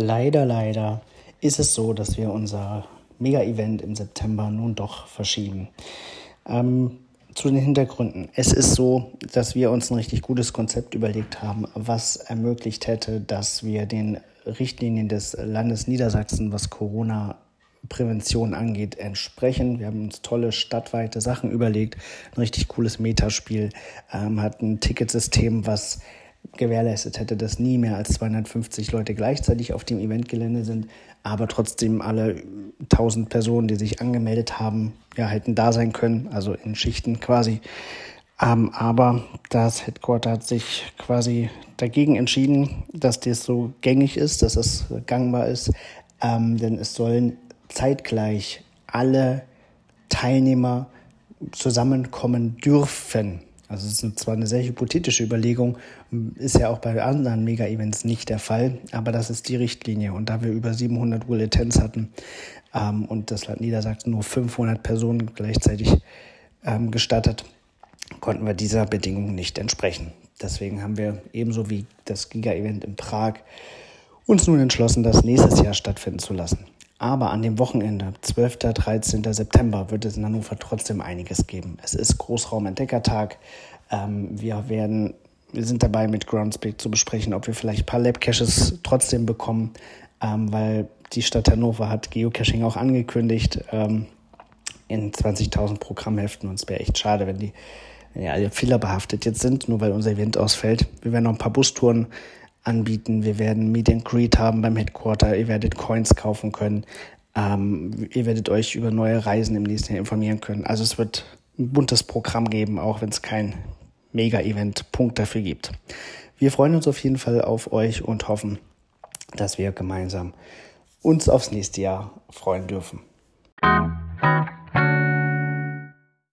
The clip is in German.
Leider, leider ist es so, dass wir unser Mega-Event im September nun doch verschieben. Ähm, zu den Hintergründen. Es ist so, dass wir uns ein richtig gutes Konzept überlegt haben, was ermöglicht hätte, dass wir den Richtlinien des Landes Niedersachsen, was Corona Prävention angeht, entsprechen. Wir haben uns tolle stadtweite Sachen überlegt, ein richtig cooles Metaspiel, ähm, hat ein Ticketsystem, was gewährleistet hätte, dass nie mehr als 250 Leute gleichzeitig auf dem Eventgelände sind, aber trotzdem alle 1000 Personen, die sich angemeldet haben, ja, hätten da sein können, also in Schichten quasi. Ähm, aber das Headquarter hat sich quasi dagegen entschieden, dass das so gängig ist, dass es gangbar ist, ähm, denn es sollen zeitgleich alle Teilnehmer zusammenkommen dürfen. Also es ist zwar eine sehr hypothetische Überlegung, ist ja auch bei anderen Mega-Events nicht der Fall, aber das ist die Richtlinie. Und da wir über 700 Will Attends hatten ähm, und das Land Niedersachsen nur 500 Personen gleichzeitig ähm, gestattet, konnten wir dieser Bedingung nicht entsprechen. Deswegen haben wir ebenso wie das Giga-Event in Prag uns nun entschlossen, das nächstes Jahr stattfinden zu lassen. Aber an dem Wochenende, 12. 13. September, wird es in Hannover trotzdem einiges geben. Es ist Großraumentdeckertag. Ähm, wir werden, wir sind dabei mit Groundspeak zu besprechen, ob wir vielleicht ein paar Lab-Caches trotzdem bekommen, ähm, weil die Stadt Hannover hat Geocaching auch angekündigt ähm, in 20.000 Programmheften und es wäre echt schade, wenn die, wenn alle fehlerbehaftet jetzt sind, nur weil unser Event ausfällt. Wir werden noch ein paar Bustouren anbieten. Wir werden Meet and Greet haben beim Headquarter. Ihr werdet Coins kaufen können. Ähm, ihr werdet euch über neue Reisen im nächsten Jahr informieren können. Also es wird ein buntes Programm geben, auch wenn es kein Mega-Event-Punkt dafür gibt. Wir freuen uns auf jeden Fall auf euch und hoffen, dass wir gemeinsam uns aufs nächste Jahr freuen dürfen.